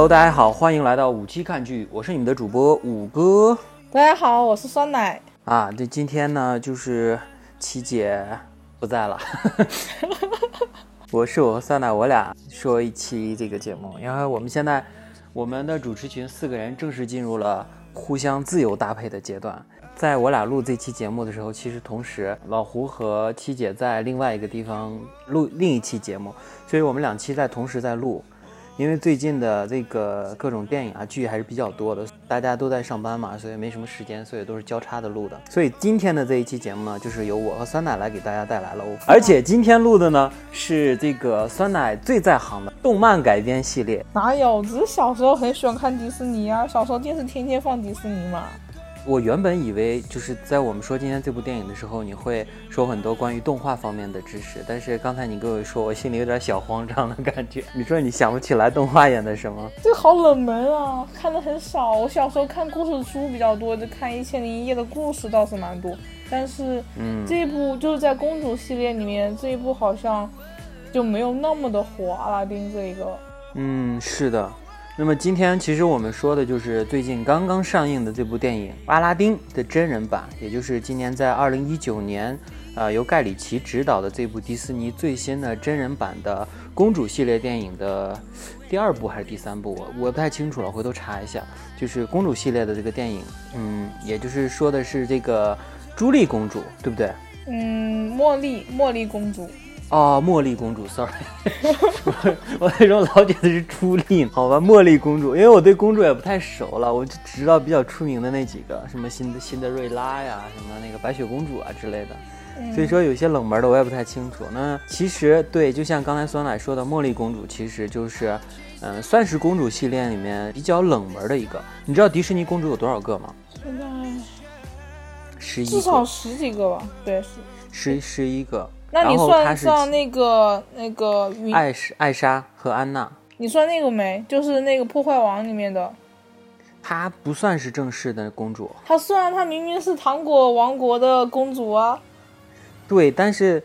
Hello，大家好，欢迎来到五期看剧，我是你们的主播五哥大家好，我是酸奶。啊。这今天呢，就是七姐不在了，我是我和酸奶，我俩说一期这个节目，因为我们现在我们的主持群四个人正式进入了互相自由搭配的阶段。在我俩录这期节目的时候，其实同时老胡和七姐在另外一个地方录另一期节目，所以我们两期在同时在录。因为最近的这个各种电影啊剧还是比较多的，大家都在上班嘛，所以没什么时间，所以都是交叉的录的。所以今天的这一期节目呢，就是由我和酸奶来给大家带来了。而且今天录的呢是这个酸奶最在行的动漫改编系列。哪有？只是小时候很喜欢看迪士尼啊，小时候电视天天放迪士尼嘛。我原本以为就是在我们说今天这部电影的时候，你会说很多关于动画方面的知识，但是刚才你跟我说，我心里有点小慌张的感觉。你说你想不起来动画演的什么？这个好冷门啊，看的很少。我小时候看故事书比较多，就看《一千零一夜》的故事倒是蛮多，但是嗯，这一部就是在公主系列里面，这一部好像就没有那么的火。阿拉丁这一个，嗯，是的。那么今天其实我们说的就是最近刚刚上映的这部电影《阿拉丁》的真人版，也就是今年在二零一九年，呃，由盖里奇执导的这部迪士尼最新的真人版的公主系列电影的第二部还是第三部，我我不太清楚了，回头查一下。就是公主系列的这个电影，嗯，也就是说的是这个朱莉公主，对不对？嗯，茉莉，茉莉公主。哦，茉莉公主，sorry，我我那时候老觉得是朱莉，好吧，茉莉公主，因为我对公主也不太熟了，我就只知道比较出名的那几个，什么辛辛德瑞拉呀，什么那个白雪公主啊之类的，所以说有些冷门的我也不太清楚。那其实对，就像刚才酸奶说的，茉莉公主其实就是，嗯，算是公主系列里面比较冷门的一个。你知道迪士尼公主有多少个吗？现在十一至少，十几个吧，对，十。十十一个。那你算上那个那个云艾莎、艾莎和安娜。你算那个没？就是那个破坏王里面的，她不算是正式的公主，她虽然她明明是糖果王国的公主啊，对，但是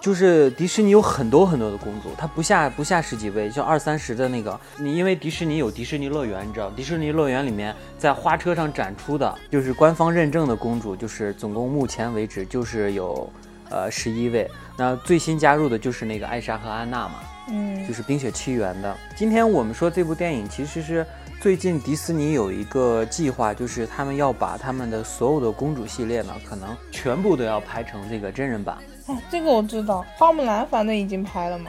就是迪士尼有很多很多的公主，她不下不下十几位，就二三十的那个。你因为迪士尼有迪士尼乐园，你知道，迪士尼乐园里面在花车上展出的，就是官方认证的公主，就是总共目前为止就是有呃十一位。那最新加入的就是那个艾莎和安娜嘛。嗯就是《冰雪奇缘》的。今天我们说这部电影，其实是最近迪士尼有一个计划，就是他们要把他们的所有的公主系列呢，可能全部都要拍成这个真人版。哦，这个我知道，花木兰反正已经拍了嘛，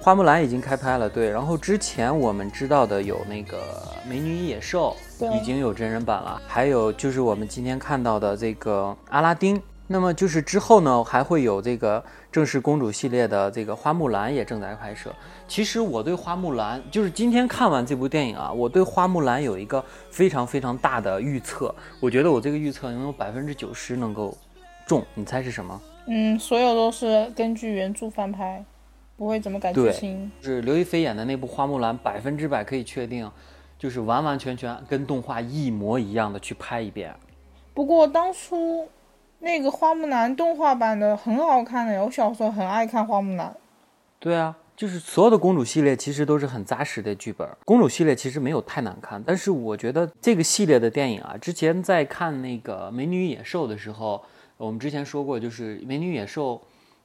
花木兰已经开拍了，对。然后之前我们知道的有那个《美女与野兽》对已经有真人版了，还有就是我们今天看到的这个阿拉丁。那么就是之后呢，还会有这个正式公主系列的这个花木兰也正在拍摄。其实我对花木兰，就是今天看完这部电影啊，我对花木兰有一个非常非常大的预测。我觉得我这个预测能有百分之九十能够中，你猜是什么？嗯，所有都是根据原著翻拍，不会怎么改剧对情。是刘亦菲演的那部《花木兰》，百分之百可以确定，就是完完全全跟动画一模一样的去拍一遍。不过当初那个花木兰动画版的很好看的，我小时候很爱看花木兰。对啊，就是所有的公主系列其实都是很扎实的剧本。公主系列其实没有太难看，但是我觉得这个系列的电影啊，之前在看那个《美女野兽》的时候，我们之前说过，就是《美女野兽》，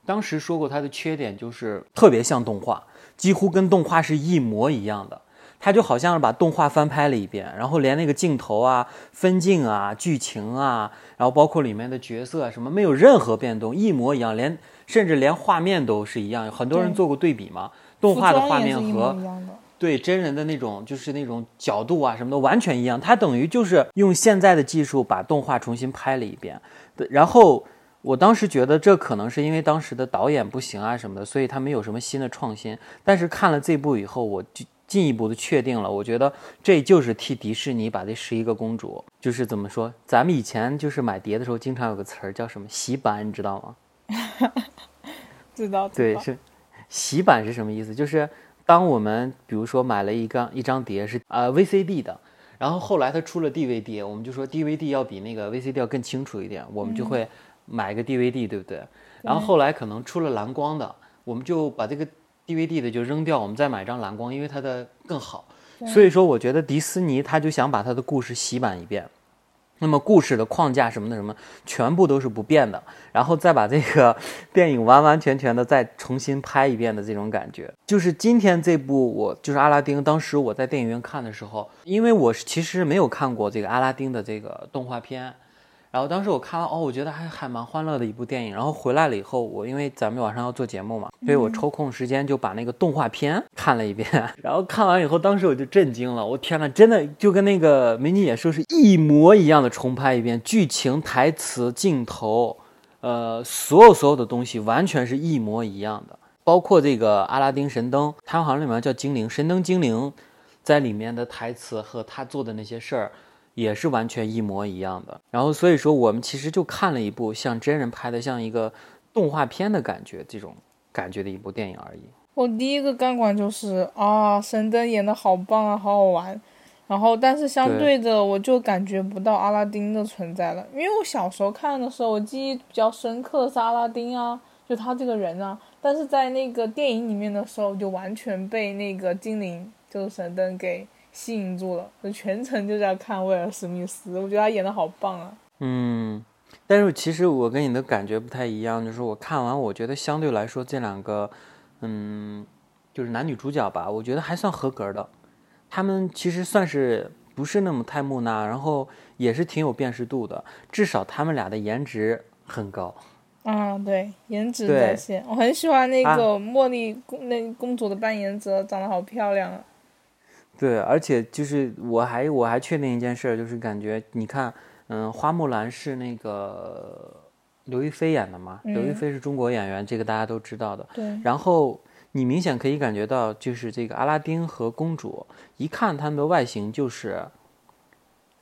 当时说过它的缺点就是特别像动画，几乎跟动画是一模一样的。它就好像是把动画翻拍了一遍，然后连那个镜头啊、分镜啊、剧情啊，然后包括里面的角色啊什么，没有任何变动，一模一样，连甚至连画面都是一样。很多人做过对比嘛，动画的画面和一。对真人的那种，就是那种角度啊什么的完全一样。它等于就是用现在的技术把动画重新拍了一遍。对，然后我当时觉得这可能是因为当时的导演不行啊什么的，所以他没有什么新的创新。但是看了这部以后，我就进一步的确定了，我觉得这就是替迪士尼把这十一个公主，就是怎么说，咱们以前就是买碟的时候经常有个词儿叫什么洗版，你知道吗？知道，知对，是洗版是什么意思？就是当我们比如说买了一张一张碟是呃 VCD 的，然后后来它出了 DVD，我们就说 DVD 要比那个 VCD 要更清楚一点，我们就会买个 DVD，对不对？然后后来可能出了蓝光的，我们就把这个 DVD 的就扔掉，我们再买张蓝光，因为它的更好。所以说，我觉得迪斯尼他就想把他的故事洗版一遍。那么故事的框架什么的什么，全部都是不变的，然后再把这个 电影完完全全的再重新拍一遍的这种感觉，就是今天这部我就是阿拉丁，当时我在电影院看的时候，因为我其实没有看过这个阿拉丁的这个动画片。然后当时我看了哦，我觉得还还蛮欢乐的一部电影。然后回来了以后，我因为咱们晚上要做节目嘛，所以我抽空时间就把那个动画片看了一遍。然后看完以后，当时我就震惊了，我天呐，真的就跟那个美女野兽是一模一样的重拍一遍，剧情、台词、镜头，呃，所有所有的东西完全是一模一样的，包括这个阿拉丁神灯，它好像里面叫精灵神灯精灵，在里面的台词和他做的那些事儿。也是完全一模一样的，然后所以说我们其实就看了一部像真人拍的像一个动画片的感觉这种感觉的一部电影而已。我第一个感官就是啊，神灯演的好棒啊，好好玩。然后但是相对的，我就感觉不到阿拉丁的存在了，因为我小时候看的时候，我记忆比较深刻的是阿拉丁啊，就他这个人啊。但是在那个电影里面的时候，就完全被那个精灵就是神灯给。吸引住了，就全程就在看威尔史密斯，我觉得他演的好棒啊。嗯，但是其实我跟你的感觉不太一样，就是我看完，我觉得相对来说这两个，嗯，就是男女主角吧，我觉得还算合格的。他们其实算是不是那么太木讷，然后也是挺有辨识度的，至少他们俩的颜值很高。嗯，对，颜值在线，我很喜欢那个茉莉公那公主的扮演者，长得好漂亮啊。对，而且就是我还我还确定一件事，就是感觉你看，嗯，花木兰是那个刘亦菲演的嘛？刘亦菲是中国演员，这个大家都知道的。对。然后你明显可以感觉到，就是这个阿拉丁和公主，一看他们的外形就是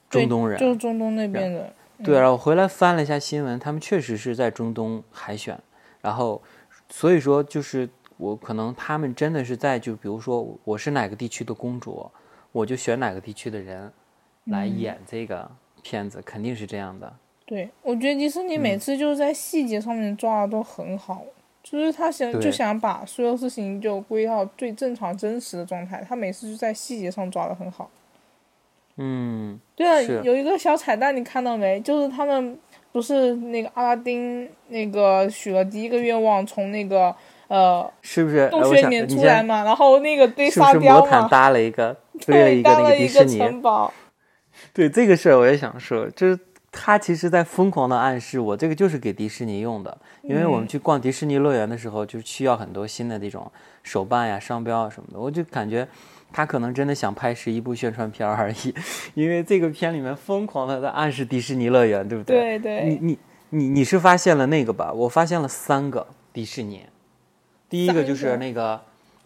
中东人，就是中东那边的。对，然后回来翻了一下新闻，他们确实是在中东海选，然后所以说就是。我可能他们真的是在就比如说我是哪个地区的公主，我就选哪个地区的人来演这个片子，肯定是这样的。对，我觉得迪士尼每次就是在细节上面抓的都很好，就是他想就想把所有事情就归到最正常真实的状态，他每次就在细节上抓的很好。嗯，对啊，有一个小彩蛋你看到没？就是他们不是那个阿拉丁那个许了第一个愿望，从那个。呃，是不是洞穴里面出来嘛？然后那个堆沙雕嘛，搭了一个，堆了一个那个迪士尼城堡。对这个事儿，我也想说，就是他其实在疯狂的暗示我，这个就是给迪士尼用的。因为我们去逛迪士尼乐园的时候，就需要很多新的这种手办呀、商标啊什么的。我就感觉他可能真的想拍是一部宣传片而已，因为这个片里面疯狂的在暗示迪士尼乐园，对不对？对对。你你你你是发现了那个吧？我发现了三个迪士尼。第一个就是那个，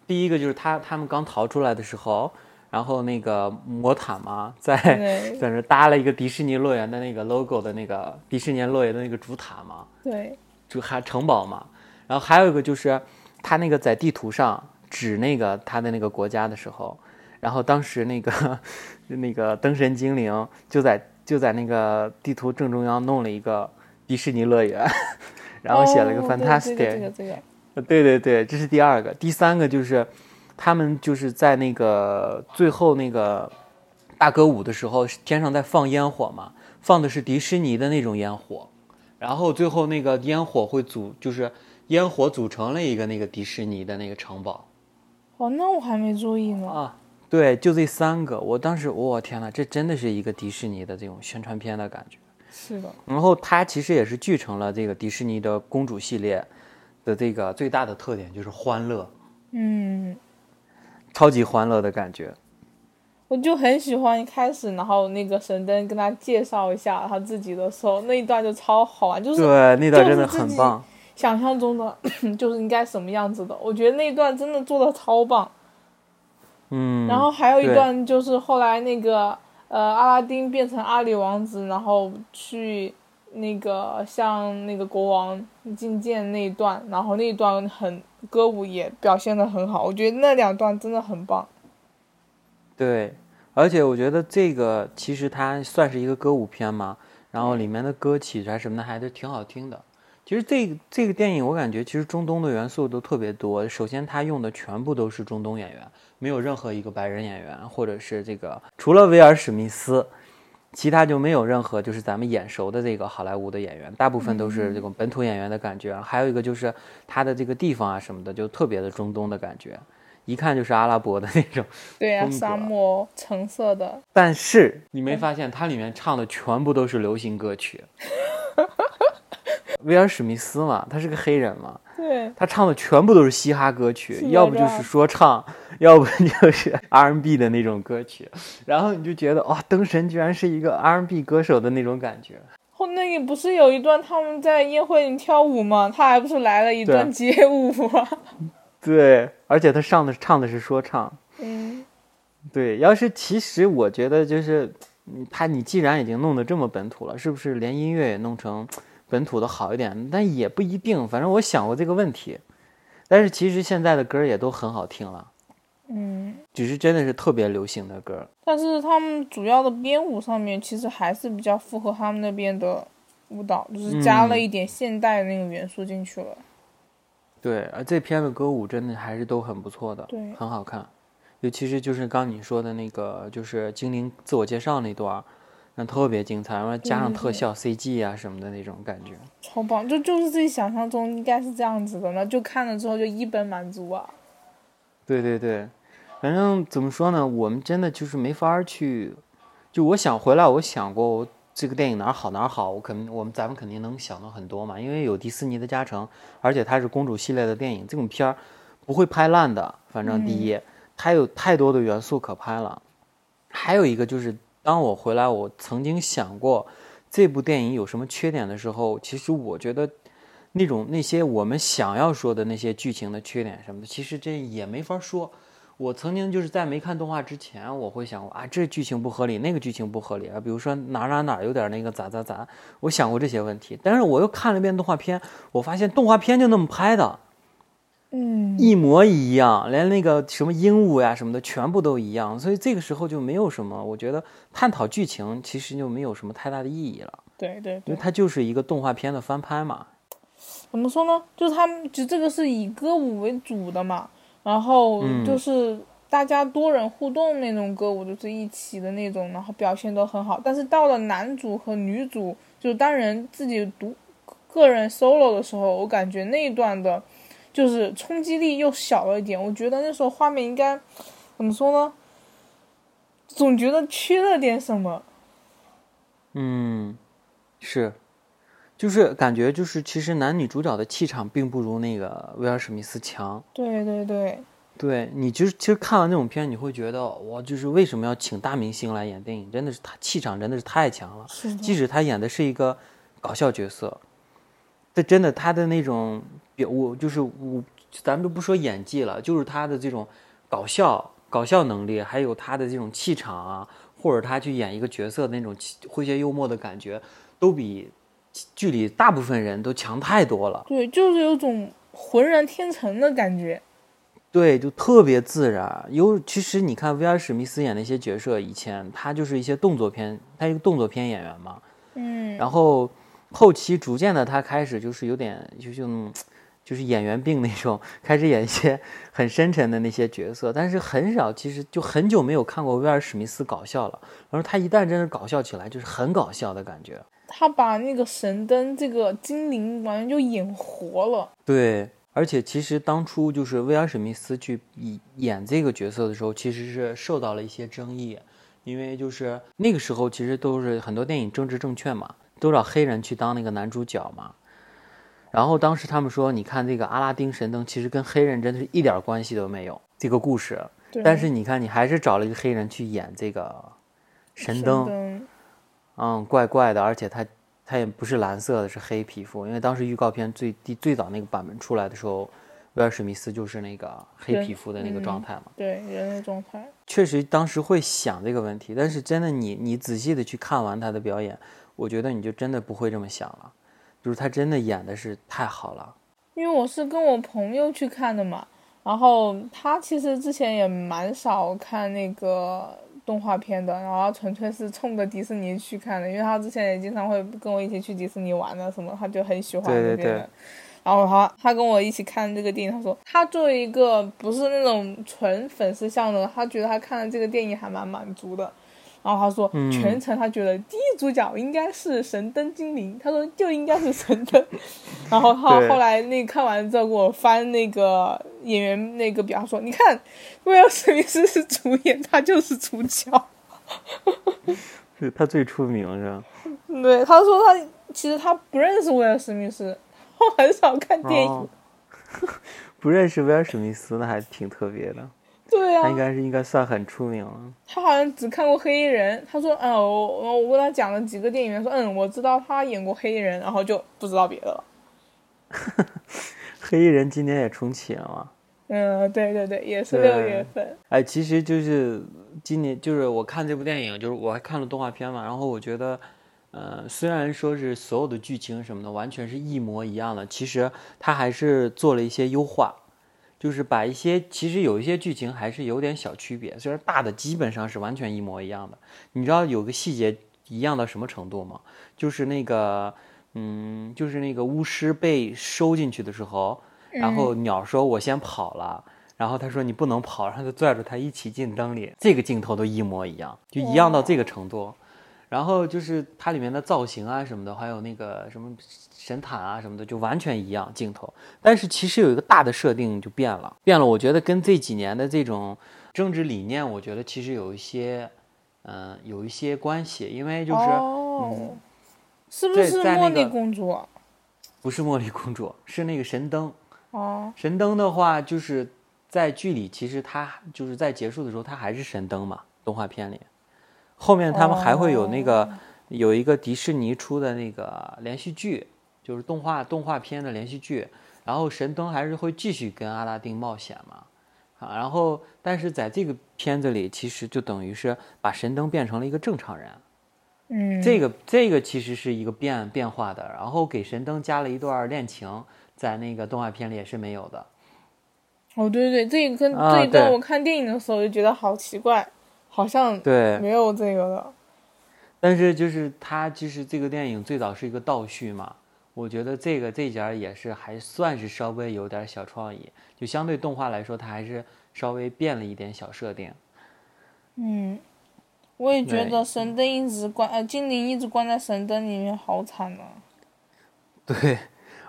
第一个就是他他们刚逃出来的时候，然后那个魔毯嘛，在 在那搭了一个迪士尼乐园的那个 logo 的那个迪士尼乐园的那个主塔嘛，对，就还城堡嘛。然后还有一个就是他那个在地图上指那个他的那个国家的时候，然后当时那个 那个灯神精灵就在就在那个地图正中央弄了一个迪士尼乐园，然后写了一个 fantastic。呃，对对对，这是第二个，第三个就是，他们就是在那个最后那个大歌舞的时候，天上在放烟火嘛，放的是迪士尼的那种烟火，然后最后那个烟火会组，就是烟火组成了一个那个迪士尼的那个城堡。哦，那我还没注意呢。啊，对，就这三个，我当时，我天呐，这真的是一个迪士尼的这种宣传片的感觉。是的。然后它其实也是继承了这个迪士尼的公主系列。的这个最大的特点就是欢乐，嗯，超级欢乐的感觉。我就很喜欢一开始，然后那个神灯跟他介绍一下他自己的时候，那一段就超好玩，就是对那段真的很棒。想象中的 就是应该什么样子的，我觉得那一段真的做的超棒。嗯，然后还有一段就是后来那个呃阿拉丁变成阿里王子，然后去。那个像那个国王觐见那一段，然后那一段很歌舞也表现的很好，我觉得那两段真的很棒。对，而且我觉得这个其实它算是一个歌舞片嘛，然后里面的歌曲啊什么的还是挺好听的，其实这这个电影我感觉其实中东的元素都特别多。首先，他用的全部都是中东演员，没有任何一个白人演员，或者是这个除了威尔史密斯。其他就没有任何就是咱们眼熟的这个好莱坞的演员，大部分都是这种本土演员的感觉。还有一个就是他的这个地方啊什么的，就特别的中东的感觉，一看就是阿拉伯的那种。对呀，沙漠橙色的。但是你没发现它里面唱的全部都是流行歌曲？威尔史密斯嘛，他是个黑人嘛。对，他唱的全部都是嘻哈歌曲，要不就是说唱，要不就是 R&B 的那种歌曲，然后你就觉得哇，灯神居然是一个 R&B 歌手的那种感觉。后那个不是有一段他们在宴会里跳舞吗？他还不是来了一段街舞吗？对，而且他上的唱的是说唱。嗯，对，要是其实我觉得就是，他你既然已经弄得这么本土了，是不是连音乐也弄成？本土的好一点，但也不一定。反正我想过这个问题，但是其实现在的歌也都很好听了，嗯，只是真的是特别流行的歌。但是他们主要的编舞上面其实还是比较符合他们那边的舞蹈，就是加了一点现代的那个元素进去了。对，而这片的歌舞真的还是都很不错的，对，很好看。尤其是就是刚你说的那个，就是精灵自我介绍那段。那特别精彩，然后加上特效 CG 啊什么的那种感觉，超棒！就就是自己想象中应该是这样子的，那就看了之后就一本满足啊。对对对，反正怎么说呢，我们真的就是没法去。就我想回来，我想过我这个电影哪儿好哪儿好，我肯我们咱们肯定能想到很多嘛，因为有迪士尼的加成，而且它是公主系列的电影，这种片儿不会拍烂的。反正第一，它有太多的元素可拍了，还有一个就是。当我回来，我曾经想过这部电影有什么缺点的时候，其实我觉得那种那些我们想要说的那些剧情的缺点什么的，其实这也没法说。我曾经就是在没看动画之前，我会想啊，这剧情不合理，那个剧情不合理啊，比如说哪哪哪有点那个咋咋咋，我想过这些问题。但是我又看了一遍动画片，我发现动画片就那么拍的。嗯，一模一样，连那个什么鹦鹉呀什么的全部都一样，所以这个时候就没有什么，我觉得探讨剧情其实就没有什么太大的意义了。对对，因为它就是一个动画片的翻拍嘛。怎么说呢？就是他们就这个是以歌舞为主的嘛，然后就是大家多人互动那种歌舞，就是一起的那种，然后表现都很好。但是到了男主和女主就单人自己独个人 solo 的时候，我感觉那一段的。就是冲击力又小了一点，我觉得那时候画面应该怎么说呢？总觉得缺了点什么。嗯，是，就是感觉就是其实男女主角的气场并不如那个威尔史密斯强。对对对，对你就是其实看完那种片，你会觉得哇，就是为什么要请大明星来演电影？真的是他气场真的是太强了。即使他演的是一个搞笑角色，这真的他的那种。表我就是我，咱们都不说演技了，就是他的这种搞笑、搞笑能力，还有他的这种气场啊，或者他去演一个角色的那种诙谐幽默的感觉，都比剧里大部分人都强太多了。对，就是有种浑然天成的感觉。对，就特别自然。有其实你看威尔史密斯演那些角色，以前他就是一些动作片，他一个动作片演员嘛。嗯。然后后期逐渐的，他开始就是有点就就。就是演员病那种，开始演一些很深沉的那些角色，但是很少，其实就很久没有看过威尔史密斯搞笑了。然后他一旦真的搞笑起来，就是很搞笑的感觉。他把那个神灯这个精灵完全就演活了。对，而且其实当初就是威尔史密斯去演这个角色的时候，其实是受到了一些争议，因为就是那个时候其实都是很多电影政治正确嘛，都找黑人去当那个男主角嘛。然后当时他们说：“你看这个阿拉丁神灯，其实跟黑人真的是一点关系都没有。这个故事，但是你看，你还是找了一个黑人去演这个神灯，嗯，怪怪的，而且他他也不是蓝色的，是黑皮肤。因为当时预告片最第最早那个版本出来的时候，威尔史密斯就是那个黑皮肤的那个状态嘛。对，人类状态。确实，当时会想这个问题，但是真的，你你仔细的去看完他的表演，我觉得你就真的不会这么想了。”就是他真的演的是太好了，因为我是跟我朋友去看的嘛，然后他其实之前也蛮少看那个动画片的，然后纯粹是冲着迪士尼去看的，因为他之前也经常会跟我一起去迪士尼玩的，什么他就很喜欢那边。然后他他跟我一起看这个电影，他说他作为一个不是那种纯粉丝向的，他觉得他看了这个电影还蛮满足的。然后他说全程他觉得第一主角应该是神灯精灵，他说就应该是神灯。然后他后来那看完之后给我翻那个演员那个表，他说你看威尔史密斯是主演，他就是主角。是他最出名是吧？对，他说他其实他不认识威尔史密斯。他很少看电影，不认识威尔史密斯那还挺特别的。对啊，他应该是应该算很出名了。他好像只看过黑衣人。他说：“嗯，我我跟他讲了几个电影，说嗯，我知道他演过黑衣人，然后就不知道别的了。”黑衣人今年也重启了吗？嗯，对对对，也是六月份。哎，其实就是今年，就是我看这部电影，就是我还看了动画片嘛，然后我觉得。呃，虽然说是所有的剧情什么的完全是一模一样的，其实它还是做了一些优化，就是把一些其实有一些剧情还是有点小区别，虽然大的基本上是完全一模一样的。你知道有个细节一样到什么程度吗？就是那个，嗯，就是那个巫师被收进去的时候，然后鸟说：“我先跑了。”然后他说：“你不能跑。”然后就拽着他一起进灯里，这个镜头都一模一样，就一样到这个程度。然后就是它里面的造型啊什么的，还有那个什么神毯啊什么的，就完全一样镜头。但是其实有一个大的设定就变了，变了。我觉得跟这几年的这种政治理念，我觉得其实有一些，嗯，有一些关系。因为就是，嗯，是不是茉莉公主？不是茉莉公主，是那个神灯。哦，神灯的话，就是在剧里，其实它就是在结束的时候，它还是神灯嘛，动画片里。后面他们还会有那个有一个迪士尼出的那个连续剧，就是动画动画片的连续剧。然后神灯还是会继续跟阿拉丁冒险嘛，啊，然后但是在这个片子里，其实就等于是把神灯变成了一个正常人，嗯，这个这个其实是一个变变化的，然后给神灯加了一段恋情，在那个动画片里也是没有的。哦，对对对，这一跟这一段我看电影的时候就觉得好奇怪。好像对没有这个的，但是就是它其实这个电影最早是一个倒叙嘛，我觉得这个这家也是还算是稍微有点小创意，就相对动画来说，它还是稍微变了一点小设定。嗯，我也觉得神灯一直关呃精灵一直关在神灯里面好惨啊。对，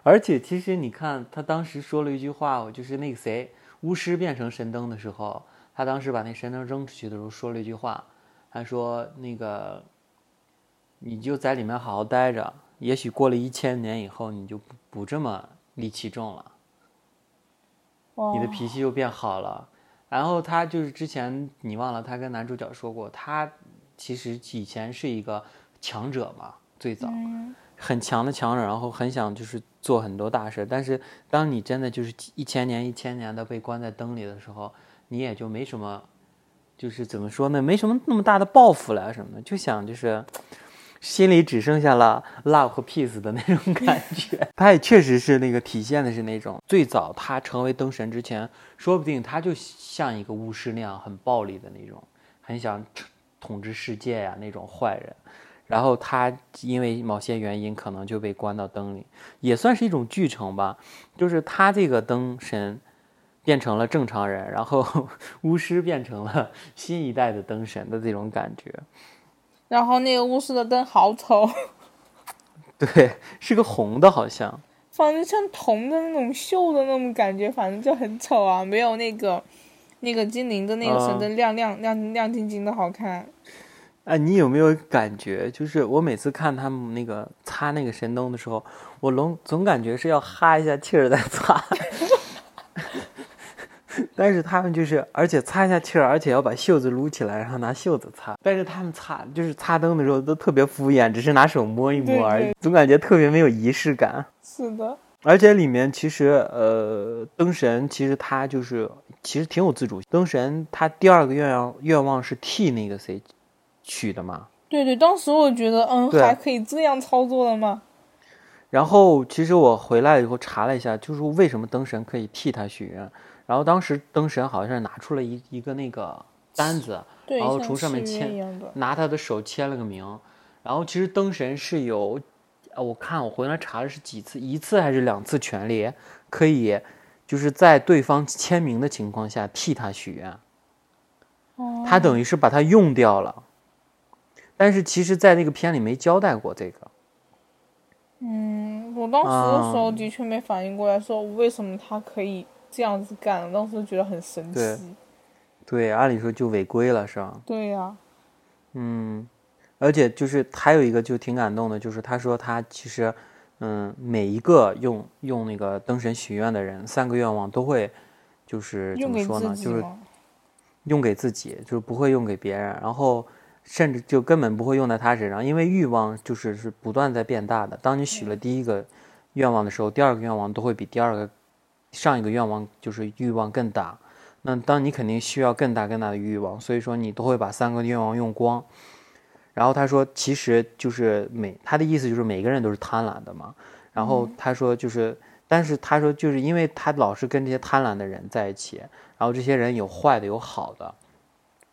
而且其实你看他当时说了一句话，就是那个谁巫师变成神灯的时候。他当时把那神灯扔出去的时候说了一句话，他说：“那个，你就在里面好好待着，也许过了一千年以后，你就不不这么戾气重了，你的脾气就变好了。”然后他就是之前你忘了，他跟男主角说过，他其实以前是一个强者嘛，最早很强的强者，然后很想就是做很多大事，但是当你真的就是一千年一千年的被关在灯里的时候。你也就没什么，就是怎么说呢？没什么那么大的抱负了什么的，就想就是心里只剩下了 love 和 peace 的那种感觉。他也确实是那个体现的是那种最早他成为灯神之前，说不定他就像一个巫师那样很暴力的那种，很想统治世界呀那种坏人。然后他因为某些原因可能就被关到灯里，也算是一种剧情吧。就是他这个灯神。变成了正常人，然后巫师变成了新一代的灯神的这种感觉。然后那个巫师的灯好丑，对，是个红的，好像，反正像铜的那种锈的那种感觉，反正就很丑啊，没有那个那个精灵的那个神灯亮亮亮亮晶晶的好看。哎，你有没有感觉，就是我每次看他们那个擦那个神灯的时候，我总总感觉是要哈一下气儿再擦。但是他们就是，而且擦一下气儿，而且要把袖子撸起来，然后拿袖子擦。但是他们擦就是擦灯的时候都特别敷衍，只是拿手摸一摸而已，总感觉特别没有仪式感。是的，而且里面其实呃，灯神其实他就是其实挺有自主。灯神他第二个愿望愿望是替那个谁取的嘛？对对，当时我觉得嗯，还可以这样操作的吗？然后其实我回来以后查了一下，就是为什么灯神可以替他许愿。然后当时灯神好像是拿出了一一个那个单子，然后从上面签，拿他的手签了个名。然后其实灯神是有，呃，我看我回来查的是几次，一次还是两次权利，可以就是在对方签名的情况下替他许愿。他等于是把它用掉了，但是其实，在那个片里没交代过这个。嗯，我当时的时候的确没反应过来，说为什么他可以这样子干，当时觉得很神奇。对，按理说就违规了，是吧？对呀。嗯，而且就是还有一个就挺感动的，就是他说他其实，嗯，每一个用用那个灯神许愿的人，三个愿望都会，就是怎么说呢？就是用给自己，就是不会用给别人，然后甚至就根本不会用在他身上，因为欲望就是是不断在变大的。当你许了第一个愿望的时候，第二个愿望都会比第二个上一个愿望就是欲望更大。那当你肯定需要更大更大的欲望，所以说你都会把三个愿望用光。然后他说，其实就是每他的意思就是每个人都是贪婪的嘛。然后他说就是，但是他说就是因为他老是跟这些贪婪的人在一起，然后这些人有坏的有好的。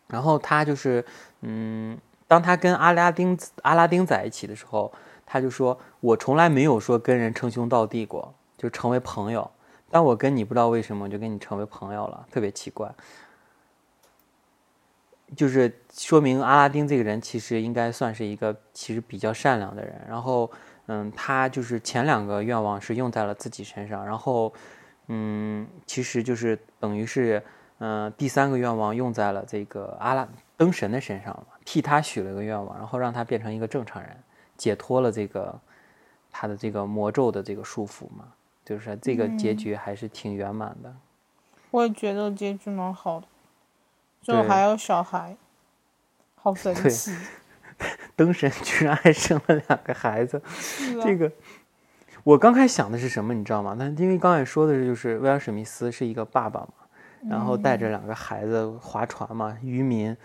然后他就是嗯，当他跟阿拉丁阿拉丁在一起的时候，他就说我从来没有说跟人称兄道弟过，就成为朋友。但我跟你不知道为什么就跟你成为朋友了，特别奇怪。就是说明阿拉丁这个人其实应该算是一个其实比较善良的人。然后，嗯，他就是前两个愿望是用在了自己身上，然后，嗯，其实就是等于是，嗯，第三个愿望用在了这个阿拉灯神的身上了，替他许了一个愿望，然后让他变成一个正常人，解脱了这个他的这个魔咒的这个束缚嘛。就是这个结局还是挺圆满的，我也觉得结局蛮好的，最后还有小孩，好神奇！灯神居然还生了两个孩子，这个我刚开始想的是什么，你知道吗？那因为刚才说的是，就是威尔史密斯是一个爸爸嘛，然后带着两个孩子划船嘛，渔民，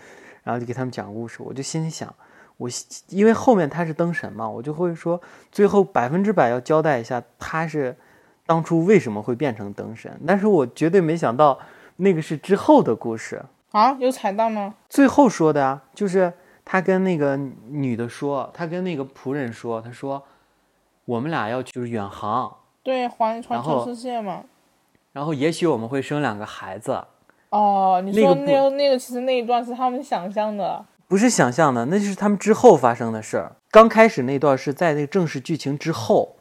然后就给他们讲故事，我就心里想。我因为后面他是灯神嘛，我就会说最后百分之百要交代一下他是。当初为什么会变成灯神？但是我绝对没想到，那个是之后的故事啊！有彩蛋吗？最后说的啊，就是他跟那个女的说，他跟那个仆人说，他说我们俩要就是远航，对，环环球世界嘛。然后也许我们会生两个孩子。哦，你说那个那个其实那一段是他们想象的，不是想象的，那就是他们之后发生的事儿。刚开始那段是在那个正式剧情之后。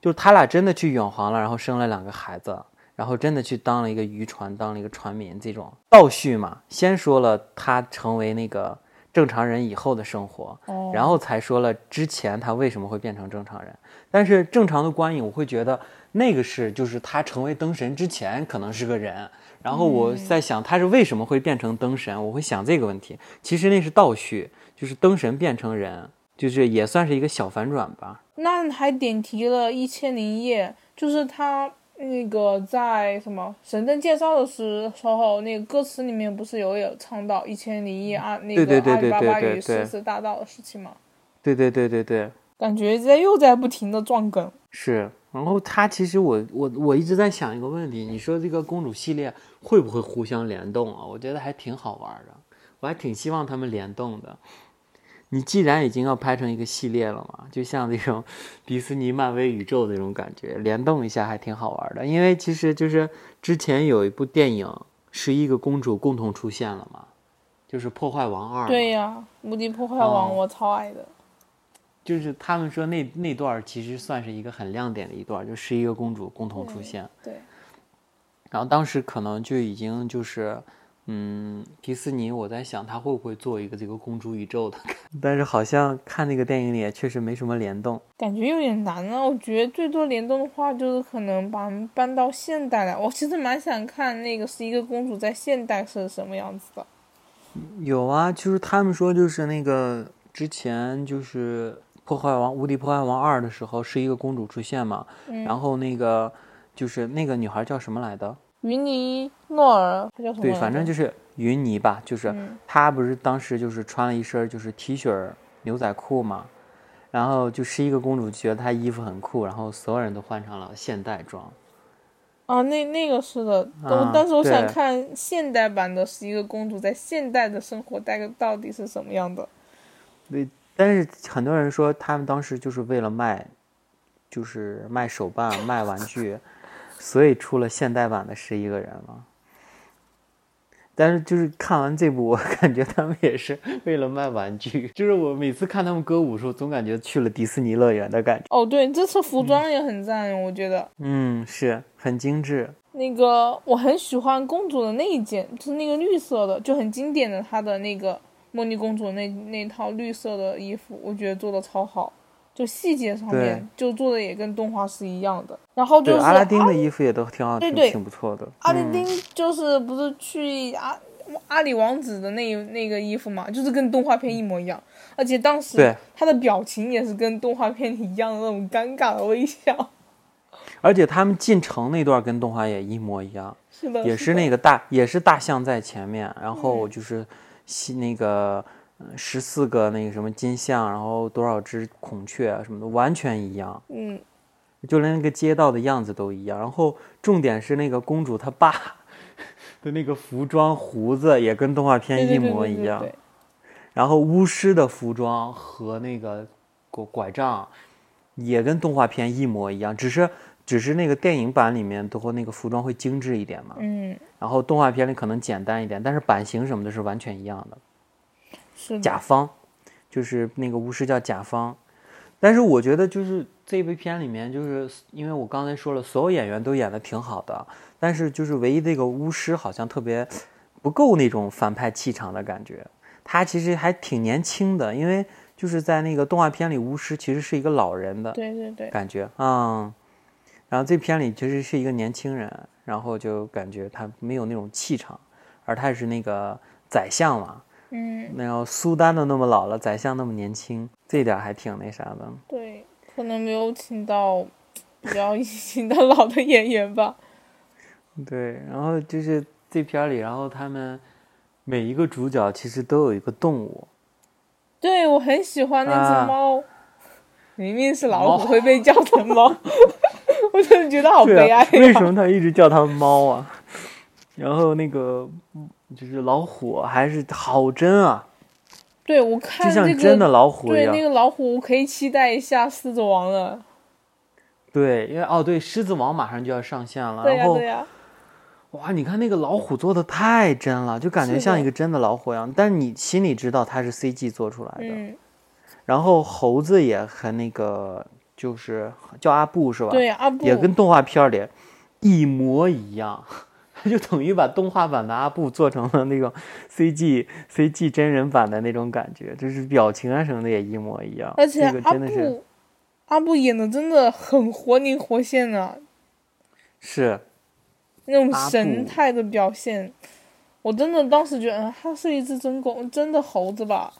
就是他俩真的去远航了，然后生了两个孩子，然后真的去当了一个渔船，当了一个船民。这种倒叙嘛，先说了他成为那个正常人以后的生活，然后才说了之前他为什么会变成正常人。但是正常的观影，我会觉得那个是就是他成为灯神之前可能是个人，然后我在想他是为什么会变成灯神，我会想这个问题。其实那是倒叙，就是灯神变成人，就是也算是一个小反转吧。那还点题了《一千零一夜》，就是他那个在什么神灯介绍的时候，那个歌词里面不是有有唱到《一千零一夜》啊，那个阿里巴巴与十四大盗的事情吗？对对对对对，感觉在又在不停的撞梗。是，然后他其实我我我一直在想一个问题，你说这个公主系列会不会互相联动啊？我觉得还挺好玩的，我还挺希望他们联动的。你既然已经要拍成一个系列了嘛，就像那种 迪士尼、漫威宇宙那种感觉，联动一下还挺好玩的。因为其实就是之前有一部电影，十一个公主共同出现了嘛，就是《破坏王二》。对呀，《无敌破坏王》我超爱的。就是他们说那那段其实算是一个很亮点的一段，就十一个公主共同出现。对。然后当时可能就已经就是。嗯，迪士尼，我在想他会不会做一个这个公主宇宙的，但是好像看那个电影里也确实没什么联动，感觉有点难啊。我觉得最多联动的话，就是可能把搬到现代来。我其实蛮想看那个是一个公主在现代是什么样子的。有啊，就是他们说就是那个之前就是破坏王无敌破坏王二的时候是一个公主出现嘛，然后那个就是那个女孩叫什么来的？云尼诺尔，他叫什么？对，反正就是云尼吧，就是他不是当时就是穿了一身就是 T 恤牛仔裤嘛，然后就十一个公主觉得她衣服很酷，然后所有人都换成了现代装。啊，那那个是的，啊但是我想看现代版的十一个公主在现代的生活大概到底是什么样的。对但是很多人说他们当时就是为了卖，就是卖手办、卖玩具，所以出了现代版的十一个人嘛。但是就是看完这部，我感觉他们也是为了卖玩具。就是我每次看他们歌舞的时候，总感觉去了迪士尼乐园的感觉。哦，对，这次服装也很赞，我觉得。嗯，是很精致。那个我很喜欢公主的那一件，就是那个绿色的，就很经典的她的那个茉莉公主那那套绿色的衣服，我觉得做的超好，就细节上面就做的也跟动画是一样的。然后就，是阿拉丁的衣服也都挺好，挺对对挺不错的。嗯阿拉丁就是不是去阿阿里王子的那一那个衣服嘛，就是跟动画片一模一样，而且当时对他的表情也是跟动画片里一样的那种尴尬的微笑。而且他们进城那段跟动画也一模一样。是的，也是那个大，也是大象在前面，然后就是西那个十四个那个什么金像，然后多少只孔雀啊什么的，完全一样，嗯，就连那个街道的样子都一样。然后重点是那个公主她爸的那个服装胡子也跟动画片一对对对模一样，对对对。然后巫师的服装和那个拐拐杖也跟动画片一模一样，只是只是那个电影版里面都会那个服装会精致一点嘛，嗯，然后动画片里可能简单一点，但是版型什么的是完全一样的，甲方，就是那个巫师叫甲方，但是我觉得就是这部片里面，就是因为我刚才说了，所有演员都演的挺好的，但是就是唯一这个巫师好像特别不够那种反派气场的感觉。他其实还挺年轻的，因为就是在那个动画片里，巫师其实是一个老人的对对对，感觉，嗯。然后这片里其实是一个年轻人，然后就感觉他没有那种气场，而他是那个宰相嘛，嗯，然后苏丹都那么老了，宰相那么年轻，这点还挺那啥的。对，可能没有请到比较已经的老的演员吧。对，然后就是这片里，然后他们每一个主角其实都有一个动物，对我很喜欢那啊只猫，明明是老虎会被叫成猫，我真的觉得好悲哀呀、，为什么他一直叫它猫啊？然后那个嗯就是老虎还是好真啊，对我看就像真的老虎一样对那。个老虎，我可以期待一下狮子王了。对，因为哦对，狮子王马上就要上线了，对呀、然后对呀、哇，你看那个老虎做的太真了，就感觉像一个真的老虎一样，但是你心里知道它是 CG 做出来的。嗯，然后猴子也和那个就是叫阿布是吧？对、阿布也跟动画片里一模一样，就等于把动画版的阿布做成了那种 CG CG 真人版的那种感觉，就是表情啊什么的也一模一样。而且这个阿真的是布阿布演的真的很活灵活现啊，是那种神态的表现，我真的当时觉得嗯它是一只真公真的猴子吧？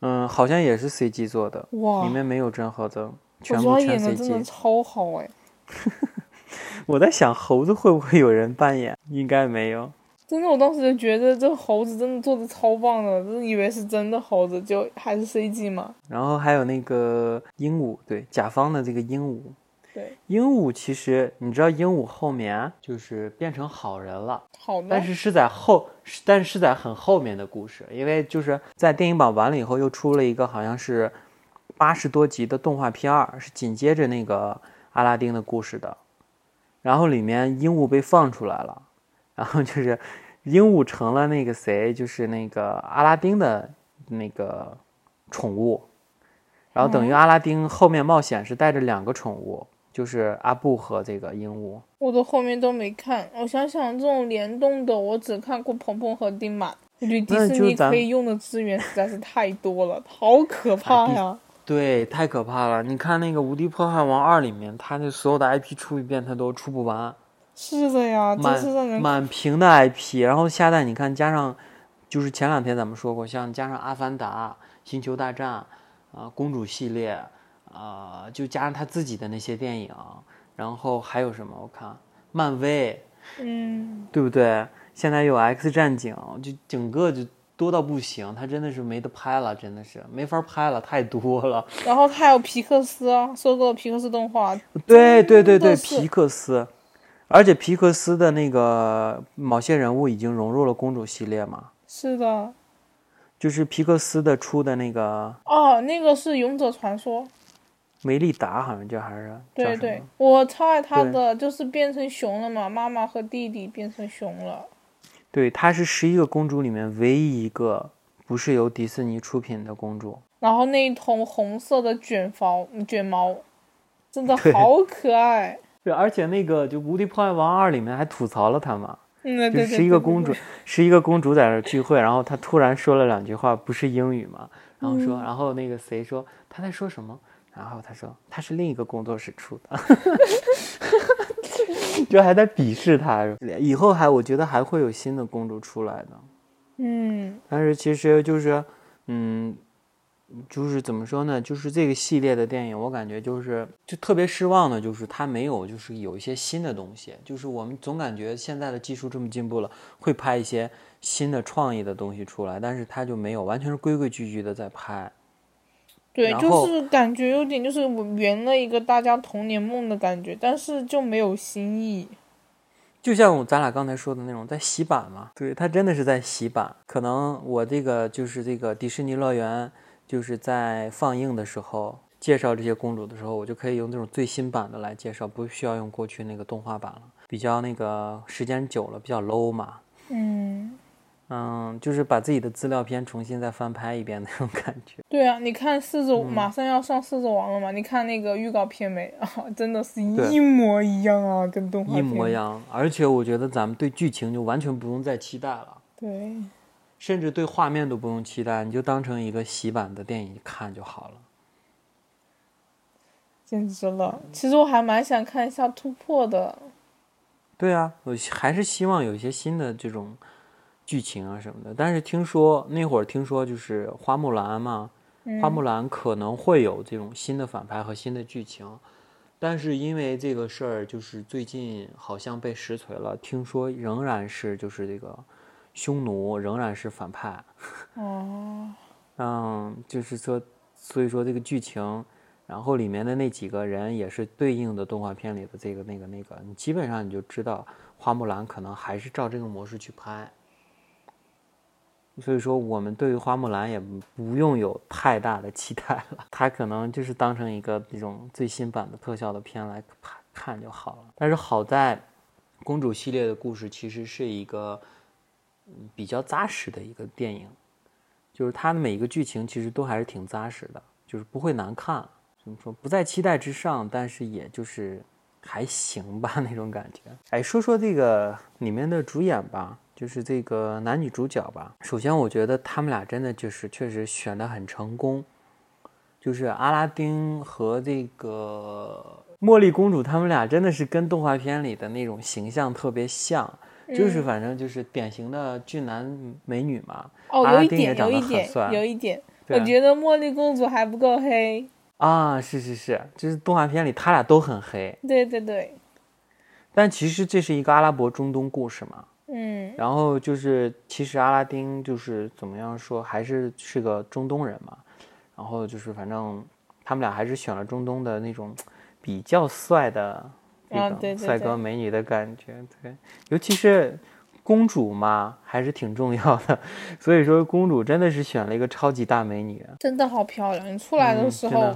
嗯，好像也是 CG 做的，哇里，面没有真猴子，我全部全觉得他演的真的 CG。超好哎，我在想猴子会不会有人扮演？应该没有。真的，我当时就觉得这猴子真的做的超棒的，真的以为是真的猴子，就还是 CG 嘛。然后还有那个鹦鹉，对，甲方的这个鹦鹉，对，鹦鹉其实你知道，鹦鹉后面就是变成好人了，好的，但是是在后，但是是在很后面的故事，因为就是在电影版完了以后，又出了一个好像是八十多集的动画片儿，是紧接着那个阿拉丁的故事的，然后里面鹦鹉被放出来了，然后就是鹦鹉成了那个谁，就是那个阿拉丁的那个宠物，然后等于阿拉丁后面冒险是带着两个宠物，就是阿布和这个鹦鹉。我的后面都没看。我想想，这种联动的，我只看过鹏鹏和丁满。我觉得迪士尼可以用的资源实在是太多了，好可怕呀！对，太可怕了！你看那个《无敌破坏王二》里面，他那所有的 IP 出一遍，他都出不完，是的呀，真是让满人满屏的 IP。然后下代你看，加上就是前两天咱们说过，像加上《阿凡达》《星球大战》啊、公主系列啊、就加上他自己的那些电影，然后还有什么？我看漫威，嗯，对不对？现在有 X 战警，就整个就多到不行，他真的是没得拍了，真的是没法拍了，太多了。然后还有皮克斯啊，收购了皮克斯动画，对对对对，皮克斯，而且皮克斯的那个某些人物已经融入了公主系列嘛。是的。就是皮克斯的出的那个。哦，那个是《勇者传说》。梅丽达好像叫还是？对对，我超爱他的，就是变成熊了嘛，妈妈和弟弟变成熊了。对，她是十一个公主里面唯一一个不是由迪士尼出品的公主。然后那一头红色的卷毛卷毛，真的好可爱。对，而且那个就《无敌破坏王二》里面还吐槽了她嘛。嗯，对十一个公主，十一个公主在那聚会，然后她突然说了两句话，不是英语嘛？然后说，然后那个谁说她在说什么？然后她说她是另一个工作室出的，就还在鄙视他。以后还我觉得还会有新的公主出来的，嗯。但是其实就是，嗯，就是怎么说呢？就是这个系列的电影，我感觉就是就特别失望的，就是它没有就是有一些新的东西。就是我们总感觉现在的技术这么进步了，会拍一些新的创意的东西出来，但是它就没有，完全是规规矩矩的在拍。对，就是感觉有点就是圆了一个大家童年梦的感觉，但是就没有新意。就像咱俩刚才说的那种，在洗版嘛。对，它真的是在洗版。可能我这个就是这个迪士尼乐园，就是在放映的时候介绍这些公主的时候，我就可以用这种最新版的来介绍，不需要用过去那个动画版了。比较那个时间久了，比较 low 嘛。嗯。嗯，就是把自己的资料片重新再翻拍一遍那种感觉。对啊，你看狮子马上要上狮子王了嘛？你看那个预告片没？啊，真的是一模一样啊，跟动画片一模一样。而且我觉得咱们对剧情就完全不用再期待了。对，甚至对画面都不用期待，你就当成一个洗版的电影看就好了。简直了！其实我还蛮想看一下突破的。对啊，我还是希望有一些新的这种。剧情啊什么的，但是听说那会儿听说就是花木兰嘛，花木兰可能会有这种新的反派和新的剧情，但是因为这个事儿就是最近好像被实锤了，听说仍然是就是这个匈奴仍然是反派。哦，嗯，就是说，所以说这个剧情，然后里面的那几个人也是对应的动画片里的这个那个那个，你基本上你就知道花木兰可能还是照这个模式去拍。所以说，我们对于花木兰也不用有太大的期待了，它可能就是当成一个这种最新版的特效的片来看就好了。但是好在，公主系列的故事其实是一个比较扎实的一个电影，就是它的每一个剧情其实都还是挺扎实的，就是不会难看。怎么说？不在期待之上，但是也就是还行吧那种感觉。哎，说说这个里面的主演吧。就是这个男女主角吧。首先，我觉得他们俩真的就是确实选的很成功。就是阿拉丁和这个茉莉公主，他们俩真的是跟动画片里的那种形象特别像。就是反正就是典型的俊男美女嘛。哦，有一点，有一点，有一点。我觉得茉莉公主还不够黑。啊，是是是，就是动画片里他俩都很黑。对对对。但其实这是一个阿拉伯中东故事嘛。嗯，然后就是，其实阿拉丁就是怎么样说，还是是个中东人嘛。然后就是，反正他们俩还是选了中东的那种比较帅的那种帅哥美女的感觉。对，尤其是公主嘛，还是挺重要的。所以说，公主真的是选了一个超级大美女，真的好漂亮。你出来的时候。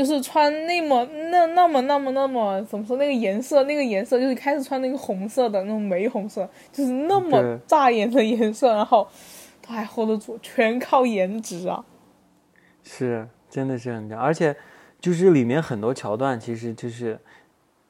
就是穿那么那那么那么那么怎么说那个颜色那个颜色就是开始穿那个红色的那种玫红色，就是那么扎眼的颜色，然后他还 hold 得住，全靠颜值啊！是，真的是很这样，而且就是里面很多桥段其实就是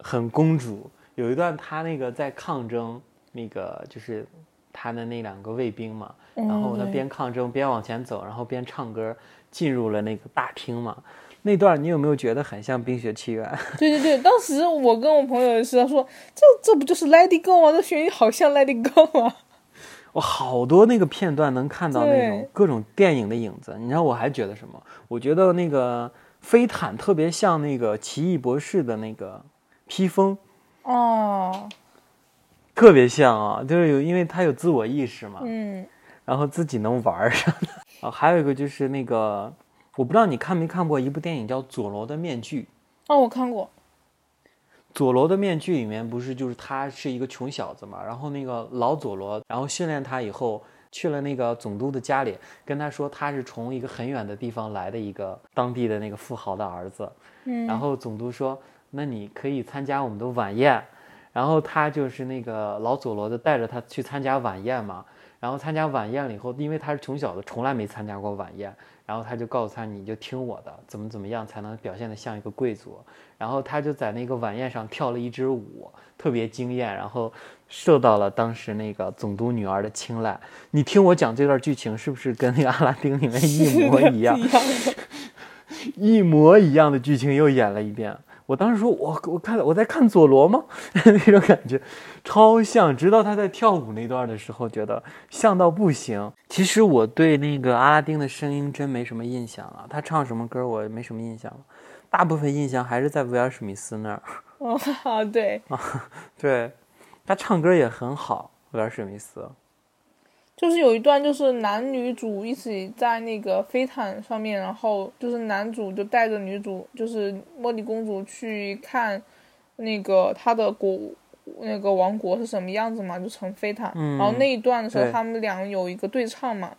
很公主。有一段她那个在抗争，那个就是她的那两个卫兵嘛，然后他边抗争边往前走，然后边唱歌，进入了那个大厅嘛。那段你有没有觉得很像《冰雪奇缘》？对对对，当时我跟我朋友也是说，这这不就是 Let It Go 吗？这旋律好像 Let It Go 啊！我好多那个片段能看到那种各种电影的影子。你知道我还觉得什么？我觉得那个飞毯特别像那个奇异博士的那个披风哦，特别像啊！就是有，因为他有自我意识嘛，嗯，然后自己能玩上的啊。还有一个就是那个。我不知道你看没看过一部电影叫《佐罗的面具》哦，我看过。佐罗的面具里面不是就是他是一个穷小子嘛，然后那个老佐罗，然后训练他以后去了那个总督的家里，跟他说他是从一个很远的地方来的一个当地的那个富豪的儿子，嗯，然后总督说，那你可以参加我们的晚宴，然后他就是那个老佐罗的带着他去参加晚宴嘛，然后参加晚宴了以后，因为他是穷小子，从来没参加过晚宴。然后他就告诉他，你就听我的，怎么怎么样才能表现得像一个贵族。然后他就在那个晚宴上跳了一支舞，特别惊艳，然后受到了当时那个总督女儿的青睐。你听我讲这段剧情，是不是跟那个阿拉丁里面一模一样？一模一样的剧情又演了一遍。我当时说，我我看我在看佐罗吗？那种感觉超像。直到他在跳舞那段的时候，觉得像到不行。其实我对那个阿拉丁的声音真没什么印象了，他唱什么歌我没什么印象了，大部分印象还是在威尔史密斯那儿。哦，对啊，对，他唱歌也很好，威尔史密斯。就是有一段，就是男女主一起在那个飞毯上面，然后就是男主就带着女主，就是茉莉公主去看那个他的国那个王国是什么样子嘛，就乘飞毯。然后那一段的时候，他们俩有一个对唱嘛，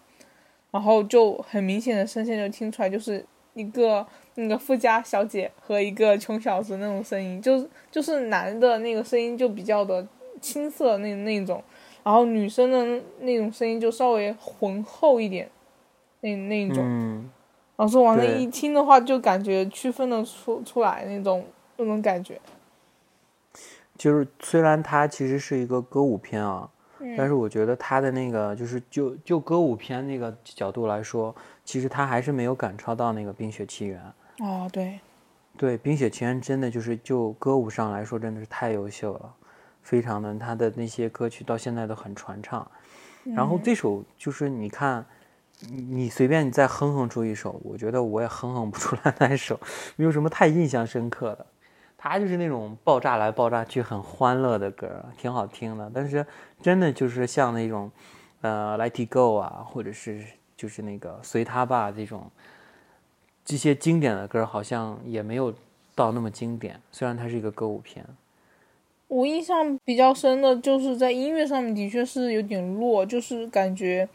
然后就很明显的声线就听出来，就是一个那个富家小姐和一个穷小子那种声音，就是就是男的那个声音就比较的青涩那那种。然后女生的那种声音就稍微浑厚一点，那那种，然后说完了，一听的话就感觉区分的出出来那种那种感觉。就是虽然它其实是一个歌舞片啊，但是我觉得它的那个就是就就歌舞片那个角度来说，其实它还是没有赶超到那个《冰雪奇缘》。哦，对，对，《冰雪奇缘》真的就是就歌舞上来说，真的是太优秀了。非常的，他的那些歌曲到现在都很传唱。然后这首就是你看，你随便你再哼哼出一首，我觉得我也哼哼不出来那首，没有什么太印象深刻的。他就是那种爆炸来爆炸去，很欢乐的歌，挺好听的。但是真的就是像那种，呃，Let It Go 啊，或者是就是那个随他吧这种，这些经典的歌好像也没有到那么经典。虽然它是一个歌舞片。我印象比较深的就是在音乐上面的确是有点弱，就是感觉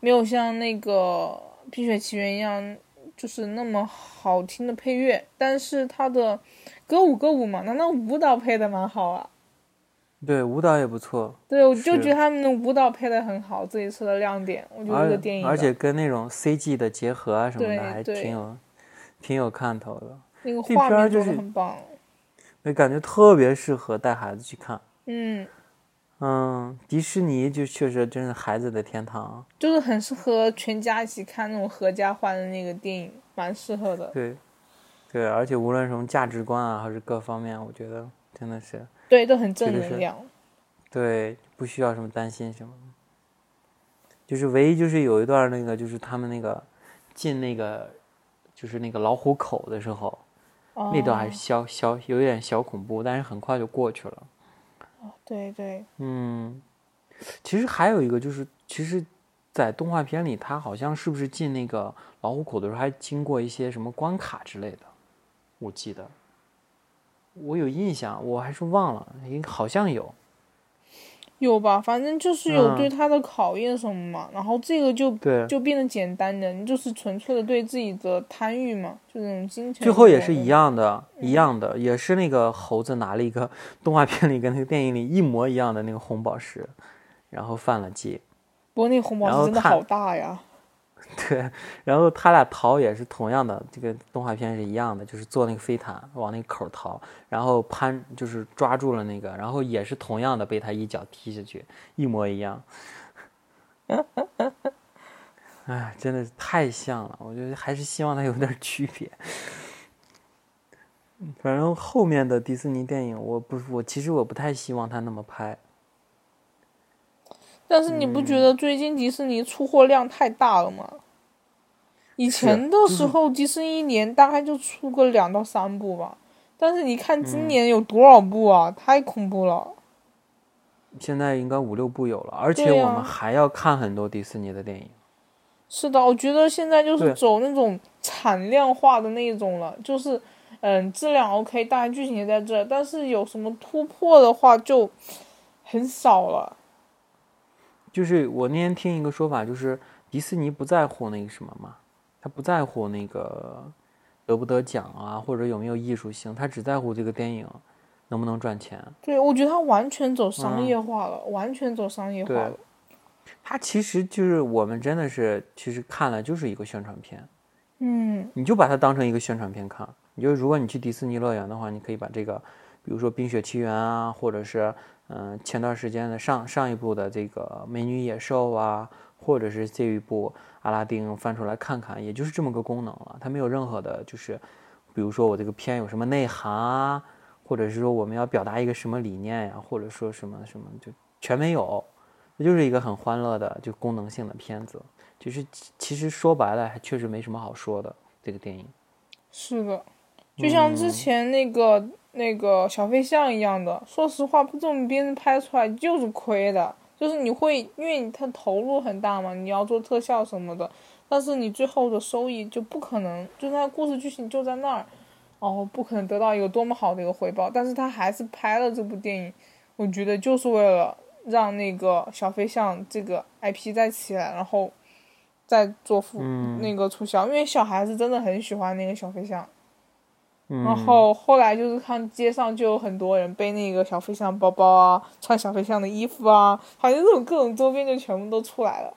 没有像那个《冰雪奇缘》一样，就是那么好听的配乐。但是他的歌舞歌舞嘛，那那舞蹈配的蛮好啊。对，舞蹈也不错。对，我就觉得他们的舞蹈配的很好，这一次的亮点。我觉得这个电影而且跟那种 CG 的结合啊什么的还挺有挺有看头的。那个画面就是很棒。那感觉特别适合带孩子去看。嗯嗯，迪士尼就确实真是孩子的天堂，就是很适合全家一起看那种合家欢的那个电影，蛮适合的。对，对，而且无论什么价值观啊，还是各方面，我觉得真的是对，都很正能量。对，不需要什么担心什么。就是唯一就是有一段那个，就是他们那个进那个就是那个老虎口的时候。那段还是小小有点小恐怖，但是很快就过去了。哦，对对，嗯，其实还有一个就是，其实，在动画片里，他好像是不是进那个老虎口的时候，还经过一些什么关卡之类的？我记得，我有印象，我还是忘了，应好像有。有吧，反正就是有对他的考验什么嘛，然后这个就就变得简单的，你就是纯粹的对自己的贪欲嘛，就那种金钱。最后也是一样的，一样的，也是那个猴子拿了一个 动画片里跟那个电影里一模一样的那个红宝石，然后犯了戒。不过那个红宝石真的好大呀。对，然后他俩逃也是同样的，这个动画片是一样的，就是坐那个飞毯往那个口逃，然后攀就是抓住了那个，然后也是同样的被他一脚踢下去，一模一样。哎，真的是太像了，我觉得还是希望它有点区别。反正后面的迪士尼电影，我不，我其实我不太希望他那么拍。但是你不觉得最近迪士尼出货量太大了吗？以前的时候，迪士尼一年大概就出个两到三部吧。但是你看今年有多少部啊？太恐怖了！现在应该五六部有了，而且我们还要看很多迪士尼的电影。是的，我觉得现在就是走那种产量化的那种了，就是嗯，质量 OK，大概剧情也在这，但是有什么突破的话就很少了。就是我那天听一个说法，就是迪士尼不在乎那个什么嘛，他不在乎那个得不得奖啊，或者有没有艺术性，他只在乎这个电影能不能赚钱。对，我觉得他完全走商业化了，完全走商业化了。他其实就是我们真的是，其实看了就是一个宣传片。嗯，你就把它当成一个宣传片看。你就如果你去迪士尼乐园的话，你可以把这个，比如说《冰雪奇缘》啊，或者是嗯前段时间的上上一部的这个《美女野兽》啊，或者是这一部《阿拉丁》翻出来看看，也就是这么个功能了。它没有任何的，就是比如说我这个片有什么内涵啊，或者是说我们要表达一个什么理念呀，或者说什么什么，就全没有。这就是一个很欢乐的就功能性的片子。其实其实说白了，还确实没什么好说的。这个电影是的。就像之前那个那个小飞象一样的，说实话，不这么编拍出来就是亏的。就是你会，因为它投入很大嘛，你要做特效什么的，但是你最后的收益就不可能，就它故事剧情就在那儿，然哦，不可能得到一个多么好的一个回报。但是他还是拍了这部电影，我觉得就是为了让那个小飞象这个 IP 再起来，然后再做副那个促销，因为小孩子真的很喜欢那个小飞象。然后后来就是看街上就有很多人背那个小飞象包包啊，穿小飞象的衣服啊，好像这种各种周边就全部都出来了。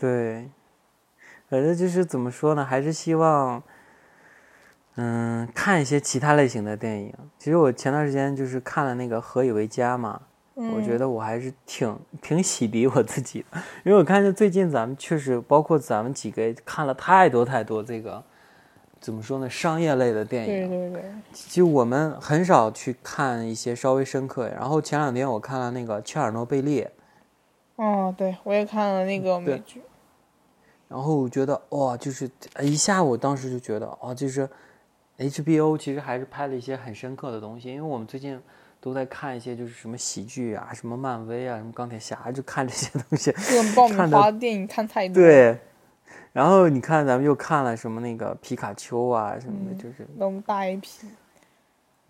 对，反正就是怎么说呢，还是希望，嗯，看一些其他类型的电影。其实我前段时间就是看了那个《何以为家》嘛，我觉得我还是挺挺洗涤我自己的，因为我看见最近咱们确实，包括咱们几个看了太多太多这个。怎么说呢？商业类的电影，对对对，其实我们很少去看一些稍微深刻。然后前两天我看了那个《切尔诺贝利》，哦，对，我也看了那个美剧。然后我觉得哇，就是一下午，当时就觉得哦，就是 HBO 其实还是拍了一些很深刻的东西。因为我们最近都在看一些就是什么喜剧啊，什么漫威啊，什么钢铁侠，就看这些东西。这种爆米花电影看太多。对。然后你看，咱们又看了什么那个皮卡丘啊什么的，就是那么大 IP。